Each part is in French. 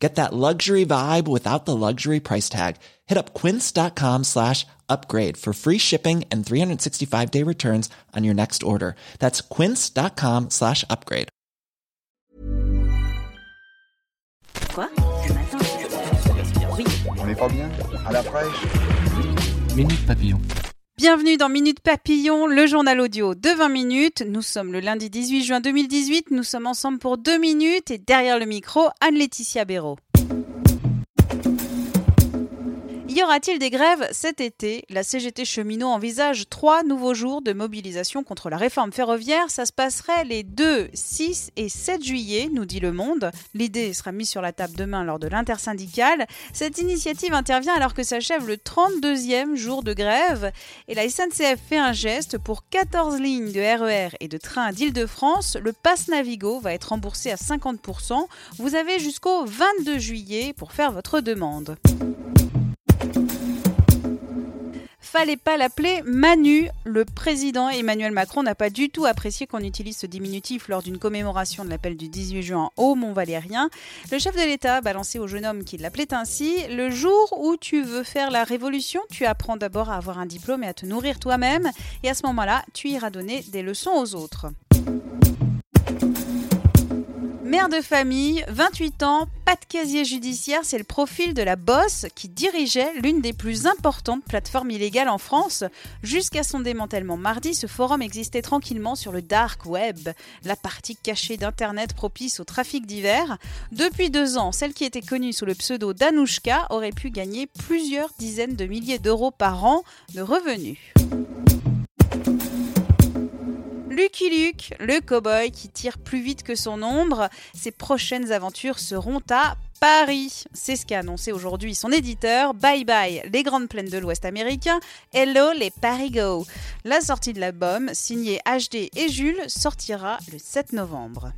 Get that luxury vibe without the luxury price tag. Hit up quince.com slash upgrade for free shipping and 365 day returns on your next order. That's quince.com slash upgrade. Quoi Le matin Oui. On n'est pas bien À la fraîche Minute Papillon. Bienvenue dans Minute Papillon, le journal audio de 20 minutes. Nous sommes le lundi 18 juin 2018. Nous sommes ensemble pour deux minutes et derrière le micro, Anne-Laetitia Béraud. Y aura-t-il des grèves cet été? La CGT cheminot envisage trois nouveaux jours de mobilisation contre la réforme ferroviaire. Ça se passerait les 2, 6 et 7 juillet, nous dit Le Monde. L'idée sera mise sur la table demain lors de l'intersyndicale. Cette initiative intervient alors que s'achève le 32e jour de grève et la SNCF fait un geste pour 14 lignes de RER et de trains d'Île-de-France. Le pass Navigo va être remboursé à 50%. Vous avez jusqu'au 22 juillet pour faire votre demande. Fallait pas l'appeler Manu. Le président Emmanuel Macron n'a pas du tout apprécié qu'on utilise ce diminutif lors d'une commémoration de l'appel du 18 juin au Mont-Valérien. Le chef de l'État a balancé au jeune homme qui l'appelait ainsi Le jour où tu veux faire la révolution, tu apprends d'abord à avoir un diplôme et à te nourrir toi-même. Et à ce moment-là, tu iras donner des leçons aux autres. Mère de famille, 28 ans, pas de casier judiciaire, c'est le profil de la bosse qui dirigeait l'une des plus importantes plateformes illégales en France. Jusqu'à son démantèlement mardi, ce forum existait tranquillement sur le dark web, la partie cachée d'Internet propice au trafic divers. Depuis deux ans, celle qui était connue sous le pseudo d'Anouchka aurait pu gagner plusieurs dizaines de milliers d'euros par an de revenus. Lucky Luke, le cow-boy qui tire plus vite que son ombre, ses prochaines aventures seront à Paris. C'est ce qu'a annoncé aujourd'hui son éditeur. Bye bye les grandes plaines de l'Ouest américain. Hello les Paris Go. La sortie de l'album, signé HD et Jules, sortira le 7 novembre.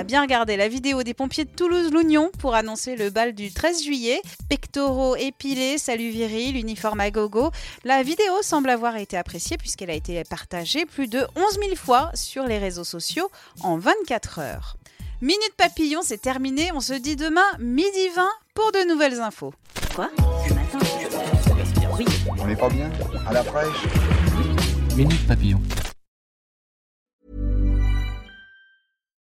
A bien regardé la vidéo des pompiers de Toulouse-Lougnon pour annoncer le bal du 13 juillet. Pectoraux épilés, salut viril, uniforme à gogo. La vidéo semble avoir été appréciée puisqu'elle a été partagée plus de 11 000 fois sur les réseaux sociaux en 24 heures. Minute Papillon, c'est terminé. On se dit demain, midi 20, pour de nouvelles infos. Quoi? Le matin Oui. On n'est pas bien? À la fraîche Minute Papillon.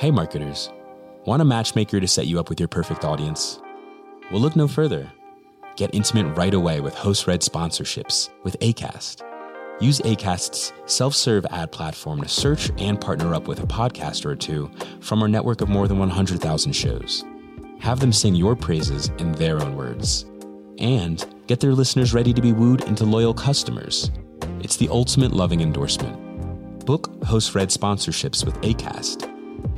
Hey marketers, want a matchmaker to set you up with your perfect audience? Well, look no further. Get intimate right away with host read sponsorships with ACAST. Use ACAST's self serve ad platform to search and partner up with a podcaster or two from our network of more than 100,000 shows. Have them sing your praises in their own words. And get their listeners ready to be wooed into loyal customers. It's the ultimate loving endorsement. Book host read sponsorships with ACAST.